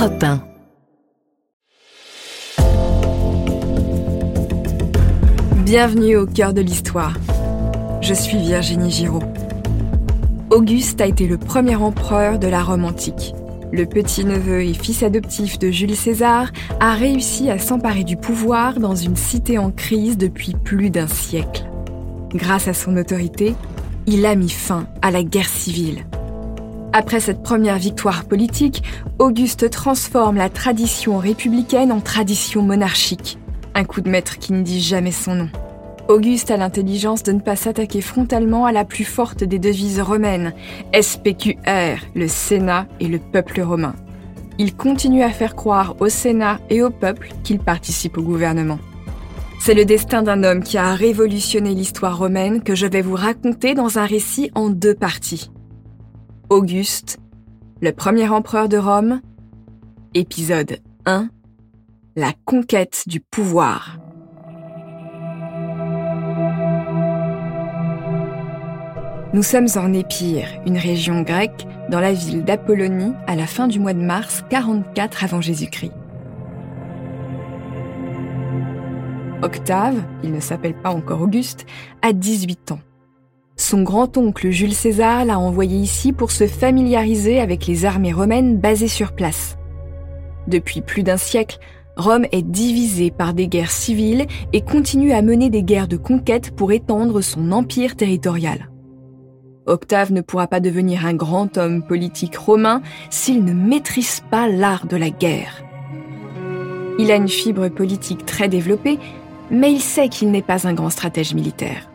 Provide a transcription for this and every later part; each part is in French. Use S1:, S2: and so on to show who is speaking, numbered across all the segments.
S1: Europe 1.
S2: Bienvenue au cœur de l'histoire. Je suis Virginie Giraud. Auguste a été le premier empereur de la Rome antique. Le petit-neveu et fils adoptif de Jules César a réussi à s'emparer du pouvoir dans une cité en crise depuis plus d'un siècle. Grâce à son autorité, il a mis fin à la guerre civile. Après cette première victoire politique, Auguste transforme la tradition républicaine en tradition monarchique. Un coup de maître qui ne dit jamais son nom. Auguste a l'intelligence de ne pas s'attaquer frontalement à la plus forte des devises romaines, SPQR, le Sénat et le peuple romain. Il continue à faire croire au Sénat et au peuple qu'il participe au gouvernement. C'est le destin d'un homme qui a révolutionné l'histoire romaine que je vais vous raconter dans un récit en deux parties. Auguste, le premier empereur de Rome, épisode 1, la conquête du pouvoir. Nous sommes en Épire, une région grecque, dans la ville d'Apollonie, à la fin du mois de mars 44 avant Jésus-Christ. Octave, il ne s'appelle pas encore Auguste, a 18 ans. Son grand-oncle Jules César l'a envoyé ici pour se familiariser avec les armées romaines basées sur place. Depuis plus d'un siècle, Rome est divisée par des guerres civiles et continue à mener des guerres de conquête pour étendre son empire territorial. Octave ne pourra pas devenir un grand homme politique romain s'il ne maîtrise pas l'art de la guerre. Il a une fibre politique très développée, mais il sait qu'il n'est pas un grand stratège militaire.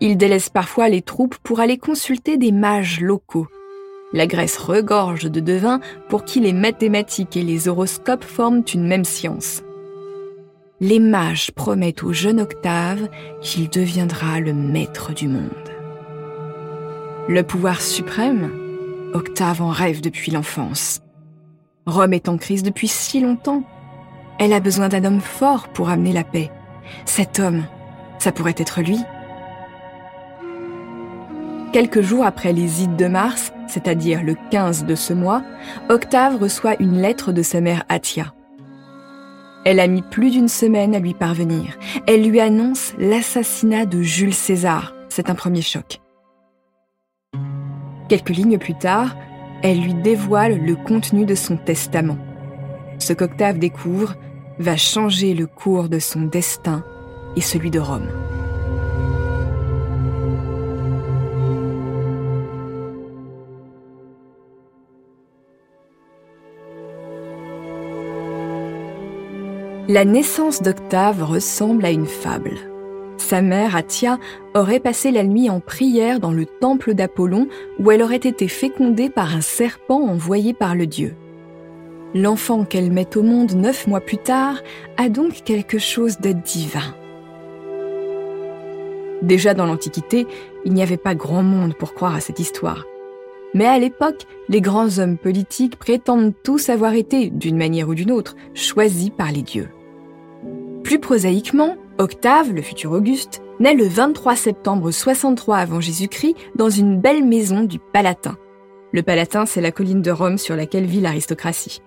S2: Il délaisse parfois les troupes pour aller consulter des mages locaux. La Grèce regorge de devins pour qui les mathématiques et les horoscopes forment une même science. Les mages promettent au jeune Octave qu'il deviendra le maître du monde. Le pouvoir suprême Octave en rêve depuis l'enfance. Rome est en crise depuis si longtemps. Elle a besoin d'un homme fort pour amener la paix. Cet homme, ça pourrait être lui. Quelques jours après les ides de mars, c'est-à-dire le 15 de ce mois, Octave reçoit une lettre de sa mère Atia. Elle a mis plus d'une semaine à lui parvenir. Elle lui annonce l'assassinat de Jules César. C'est un premier choc. Quelques lignes plus tard, elle lui dévoile le contenu de son testament. Ce qu'Octave découvre va changer le cours de son destin et celui de Rome. La naissance d'Octave ressemble à une fable. Sa mère, Atia, aurait passé la nuit en prière dans le temple d'Apollon où elle aurait été fécondée par un serpent envoyé par le dieu. L'enfant qu'elle met au monde neuf mois plus tard a donc quelque chose de divin. Déjà dans l'Antiquité, il n'y avait pas grand monde pour croire à cette histoire. Mais à l'époque, les grands hommes politiques prétendent tous avoir été, d'une manière ou d'une autre, choisis par les dieux. Plus prosaïquement, Octave, le futur Auguste, naît le 23 septembre 63 avant Jésus-Christ dans une belle maison du Palatin. Le Palatin, c'est la colline de Rome sur laquelle vit l'aristocratie.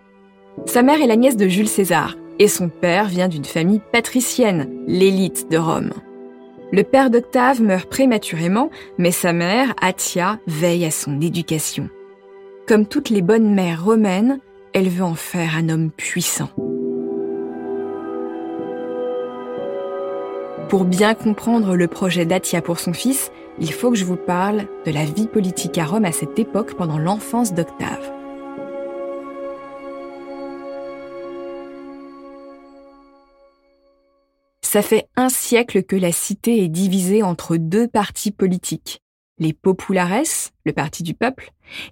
S2: Sa mère est la nièce de Jules César et son père vient d'une famille patricienne, l'élite de Rome. Le père d'Octave meurt prématurément, mais sa mère, Atia, veille à son éducation. Comme toutes les bonnes mères romaines, elle veut en faire un homme puissant. Pour bien comprendre le projet d'Atia pour son fils, il faut que je vous parle de la vie politique à Rome à cette époque pendant l'enfance d'Octave. Ça fait un siècle que la cité est divisée entre deux partis politiques, les populares, le parti du peuple,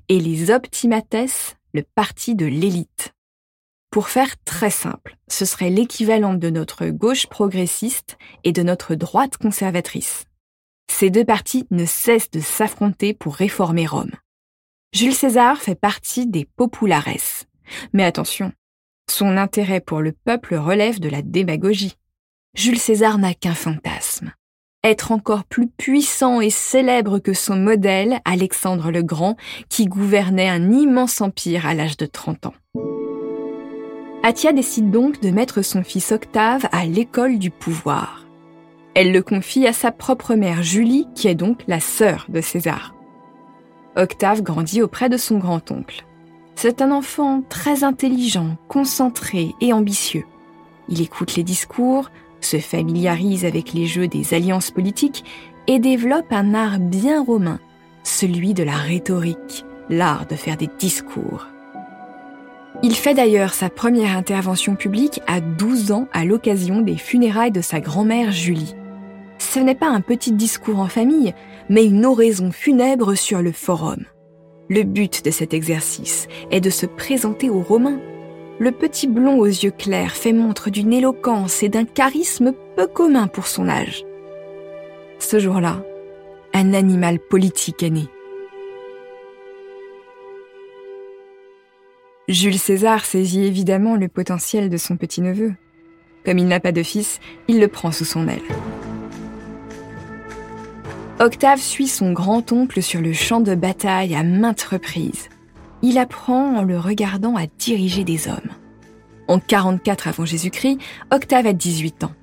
S2: et les optimates, le parti de l'élite. Pour faire très simple, ce serait l'équivalent de notre gauche progressiste et de notre droite conservatrice. Ces deux partis ne cessent de s'affronter pour réformer Rome. Jules César fait partie des populares. Mais attention, son intérêt pour le peuple relève de la démagogie. Jules César n'a qu'un fantasme. Être encore plus puissant et célèbre que son modèle, Alexandre le Grand, qui gouvernait un immense empire à l'âge de 30 ans. Atia décide donc de mettre son fils Octave à l'école du pouvoir. Elle le confie à sa propre mère Julie, qui est donc la sœur de César. Octave grandit auprès de son grand-oncle. C'est un enfant très intelligent, concentré et ambitieux. Il écoute les discours, se familiarise avec les jeux des alliances politiques et développe un art bien romain, celui de la rhétorique, l'art de faire des discours. Il fait d'ailleurs sa première intervention publique à 12 ans à l'occasion des funérailles de sa grand-mère Julie. Ce n'est pas un petit discours en famille, mais une oraison funèbre sur le forum. Le but de cet exercice est de se présenter aux Romains. Le petit blond aux yeux clairs fait montre d'une éloquence et d'un charisme peu commun pour son âge. Ce jour-là, un animal politique est né. Jules César saisit évidemment le potentiel de son petit-neveu. Comme il n'a pas de fils, il le prend sous son aile. Octave suit son grand-oncle sur le champ de bataille à maintes reprises. Il apprend en le regardant à diriger des hommes. En 44 avant Jésus-Christ, Octave a 18 ans.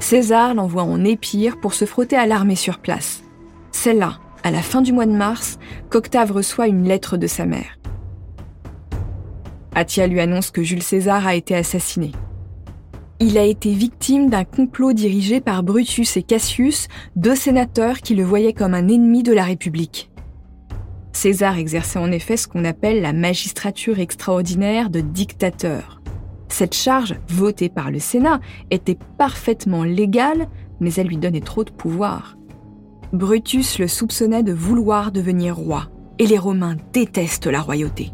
S2: César l'envoie en Épire pour se frotter à l'armée sur place. C'est là, à la fin du mois de mars, qu'Octave reçoit une lettre de sa mère. Atia lui annonce que Jules César a été assassiné. Il a été victime d'un complot dirigé par Brutus et Cassius, deux sénateurs qui le voyaient comme un ennemi de la République. César exerçait en effet ce qu'on appelle la magistrature extraordinaire de dictateur. Cette charge, votée par le Sénat, était parfaitement légale, mais elle lui donnait trop de pouvoir. Brutus le soupçonnait de vouloir devenir roi, et les Romains détestent la royauté.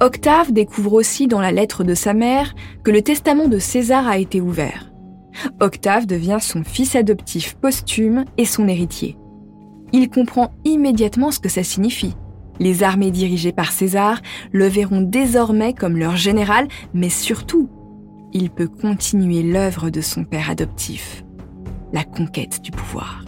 S2: Octave découvre aussi dans la lettre de sa mère que le testament de César a été ouvert. Octave devient son fils adoptif posthume et son héritier. Il comprend immédiatement ce que ça signifie. Les armées dirigées par César le verront désormais comme leur général, mais surtout, il peut continuer l'œuvre de son père adoptif, la conquête du pouvoir.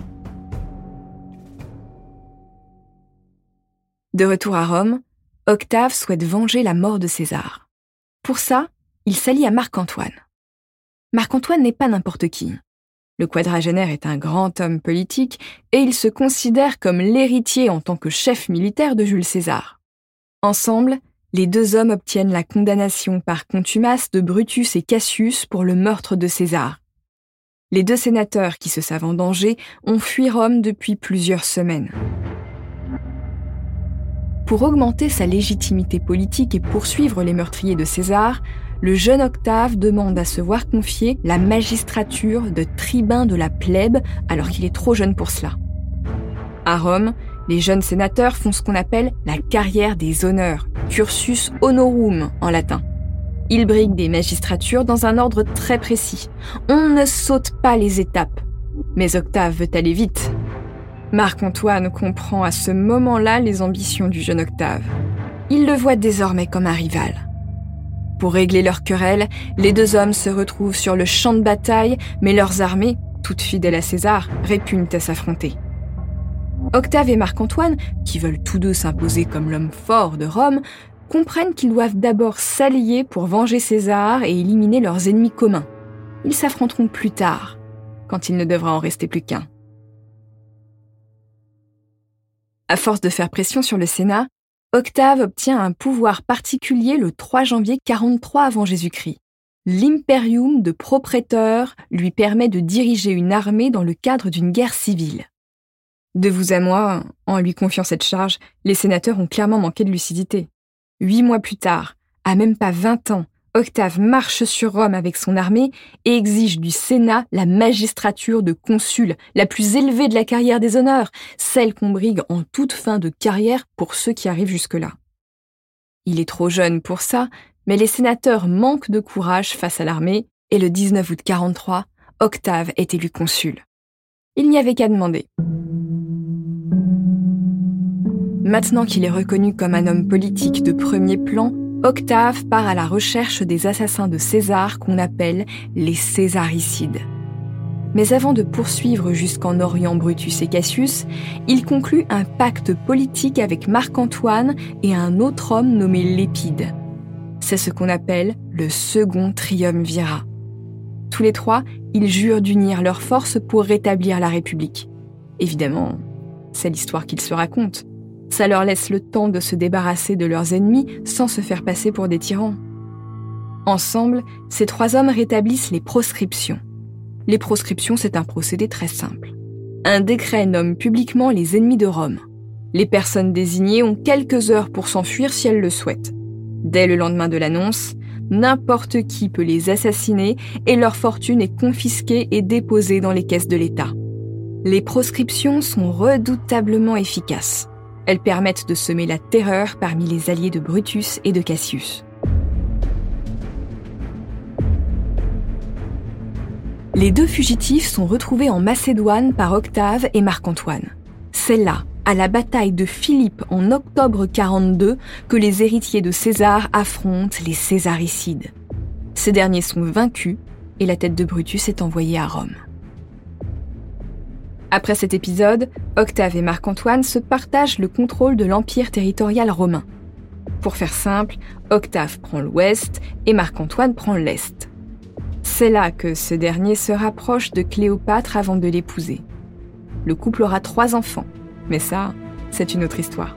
S2: De retour à Rome, Octave souhaite venger la mort de César. Pour ça, il s'allie à Marc-Antoine. Marc-Antoine n'est pas n'importe qui. Le quadragénaire est un grand homme politique et il se considère comme l'héritier en tant que chef militaire de Jules César. Ensemble, les deux hommes obtiennent la condamnation par contumace de Brutus et Cassius pour le meurtre de César. Les deux sénateurs qui se savent en danger ont fui Rome depuis plusieurs semaines. Pour augmenter sa légitimité politique et poursuivre les meurtriers de César, le jeune Octave demande à se voir confier la magistrature de tribun de la plèbe alors qu'il est trop jeune pour cela. À Rome, les jeunes sénateurs font ce qu'on appelle la carrière des honneurs, cursus honorum en latin. Ils briguent des magistratures dans un ordre très précis. On ne saute pas les étapes. Mais Octave veut aller vite, Marc-Antoine comprend à ce moment-là les ambitions du jeune Octave. Il le voit désormais comme un rival. Pour régler leur querelle, les deux hommes se retrouvent sur le champ de bataille, mais leurs armées, toutes fidèles à César, répugnent à s'affronter. Octave et Marc-Antoine, qui veulent tous deux s'imposer comme l'homme fort de Rome, comprennent qu'ils doivent d'abord s'allier pour venger César et éliminer leurs ennemis communs. Ils s'affronteront plus tard, quand il ne devra en rester plus qu'un. À force de faire pression sur le Sénat, Octave obtient un pouvoir particulier le 3 janvier 43 avant Jésus-Christ. L'imperium de propréteur lui permet de diriger une armée dans le cadre d'une guerre civile. De vous à moi, en lui confiant cette charge, les sénateurs ont clairement manqué de lucidité. Huit mois plus tard, à même pas vingt ans, Octave marche sur Rome avec son armée et exige du Sénat la magistrature de consul, la plus élevée de la carrière des honneurs, celle qu'on brigue en toute fin de carrière pour ceux qui arrivent jusque-là. Il est trop jeune pour ça, mais les sénateurs manquent de courage face à l'armée et le 19 août 43, Octave est élu consul. Il n'y avait qu'à demander. Maintenant qu'il est reconnu comme un homme politique de premier plan, Octave part à la recherche des assassins de César qu'on appelle les césaricides. Mais avant de poursuivre jusqu'en Orient Brutus et Cassius, il conclut un pacte politique avec Marc-Antoine et un autre homme nommé Lépide. C'est ce qu'on appelle le second triumvirat. Tous les trois, ils jurent d'unir leurs forces pour rétablir la République. Évidemment, c'est l'histoire qu'ils se racontent. Ça leur laisse le temps de se débarrasser de leurs ennemis sans se faire passer pour des tyrans. Ensemble, ces trois hommes rétablissent les proscriptions. Les proscriptions, c'est un procédé très simple. Un décret nomme publiquement les ennemis de Rome. Les personnes désignées ont quelques heures pour s'enfuir si elles le souhaitent. Dès le lendemain de l'annonce, n'importe qui peut les assassiner et leur fortune est confisquée et déposée dans les caisses de l'État. Les proscriptions sont redoutablement efficaces. Elles permettent de semer la terreur parmi les alliés de Brutus et de Cassius. Les deux fugitifs sont retrouvés en Macédoine par Octave et Marc-Antoine. C'est là, à la bataille de Philippe en octobre 42, que les héritiers de César affrontent les césaricides. Ces derniers sont vaincus et la tête de Brutus est envoyée à Rome. Après cet épisode, Octave et Marc-Antoine se partagent le contrôle de l'empire territorial romain. Pour faire simple, Octave prend l'ouest et Marc-Antoine prend l'est. C'est là que ce dernier se rapproche de Cléopâtre avant de l'épouser. Le couple aura trois enfants, mais ça, c'est une autre histoire.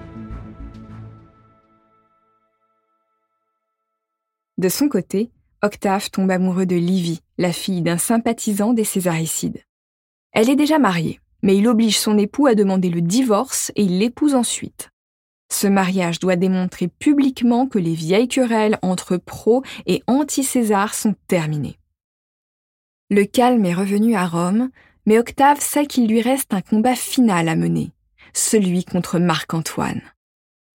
S2: De son côté, Octave tombe amoureux de Livie, la fille d'un sympathisant des Césaricides. Elle est déjà mariée, mais il oblige son époux à demander le divorce et il l'épouse ensuite. Ce mariage doit démontrer publiquement que les vieilles querelles entre pro et anti-César sont terminées. Le calme est revenu à Rome, mais Octave sait qu'il lui reste un combat final à mener, celui contre Marc-Antoine.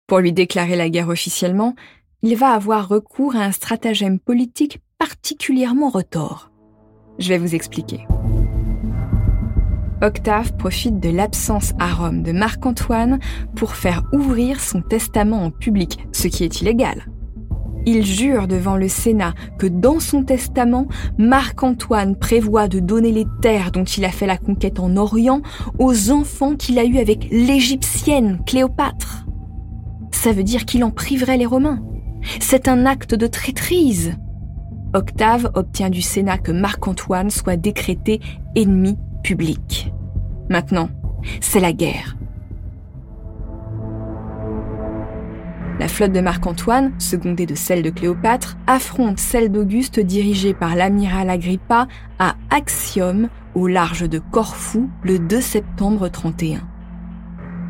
S2: Pour lui déclarer la guerre officiellement, il va avoir recours à un stratagème politique particulièrement retors. Je vais vous expliquer. Octave profite de l'absence à Rome de Marc-Antoine pour faire ouvrir son testament en public, ce qui est illégal. Il jure devant le Sénat que dans son testament, Marc-Antoine prévoit de donner les terres dont il a fait la conquête en Orient aux enfants qu'il a eus avec l'égyptienne Cléopâtre. Ça veut dire qu'il en priverait les Romains. C'est un acte de traîtrise. Octave obtient du Sénat que Marc-Antoine soit décrété ennemi public. Maintenant, c'est la guerre. La flotte de Marc-Antoine, secondée de celle de Cléopâtre, affronte celle d'Auguste dirigée par l'amiral Agrippa à Axiom, au large de Corfou, le 2 septembre 31.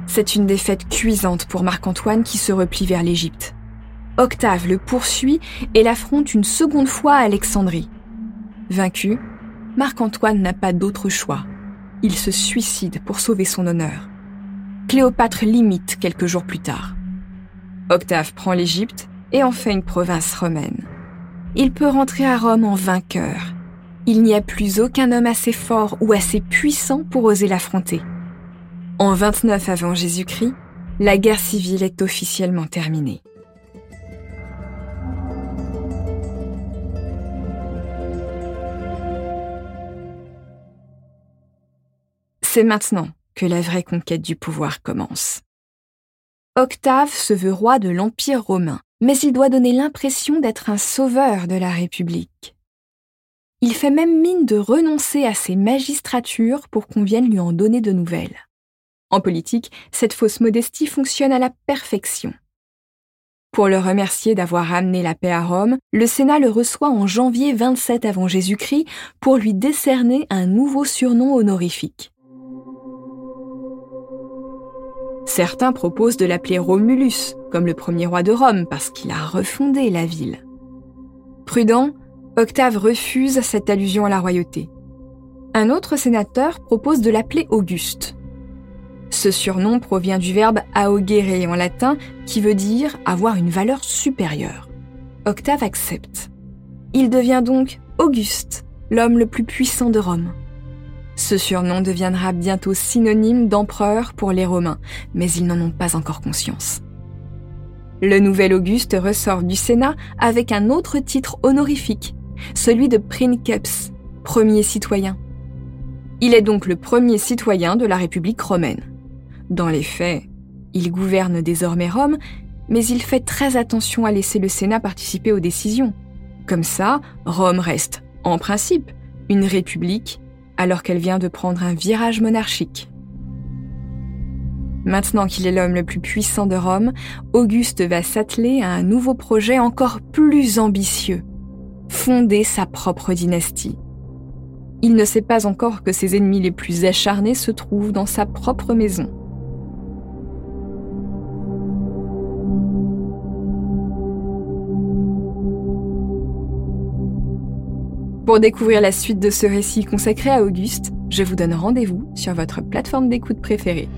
S2: C'est une défaite cuisante pour Marc-Antoine qui se replie vers l'Égypte. Octave le poursuit et l'affronte une seconde fois à Alexandrie. Vaincu, Marc-Antoine n'a pas d'autre choix. Il se suicide pour sauver son honneur. Cléopâtre l'imite quelques jours plus tard. Octave prend l'Égypte et en fait une province romaine. Il peut rentrer à Rome en vainqueur. Il n'y a plus aucun homme assez fort ou assez puissant pour oser l'affronter. En 29 avant Jésus-Christ, la guerre civile est officiellement terminée. C'est maintenant que la vraie conquête du pouvoir commence. Octave se veut roi de l'Empire romain, mais il doit donner l'impression d'être un sauveur de la République. Il fait même mine de renoncer à ses magistratures pour qu'on vienne lui en donner de nouvelles. En politique, cette fausse modestie fonctionne à la perfection. Pour le remercier d'avoir amené la paix à Rome, le Sénat le reçoit en janvier 27 avant Jésus-Christ pour lui décerner un nouveau surnom honorifique. Certains proposent de l'appeler Romulus, comme le premier roi de Rome, parce qu'il a refondé la ville. Prudent, Octave refuse cette allusion à la royauté. Un autre sénateur propose de l'appeler Auguste. Ce surnom provient du verbe augere en latin, qui veut dire avoir une valeur supérieure. Octave accepte. Il devient donc Auguste, l'homme le plus puissant de Rome. Ce surnom deviendra bientôt synonyme d'empereur pour les Romains, mais ils n'en ont pas encore conscience. Le nouvel Auguste ressort du Sénat avec un autre titre honorifique, celui de princeps, premier citoyen. Il est donc le premier citoyen de la République romaine. Dans les faits, il gouverne désormais Rome, mais il fait très attention à laisser le Sénat participer aux décisions. Comme ça, Rome reste, en principe, une république, alors qu'elle vient de prendre un virage monarchique. Maintenant qu'il est l'homme le plus puissant de Rome, Auguste va s'atteler à un nouveau projet encore plus ambitieux, fonder sa propre dynastie. Il ne sait pas encore que ses ennemis les plus acharnés se trouvent dans sa propre maison. Pour découvrir la suite de ce récit consacré à Auguste, je vous donne rendez-vous sur votre plateforme d'écoute préférée.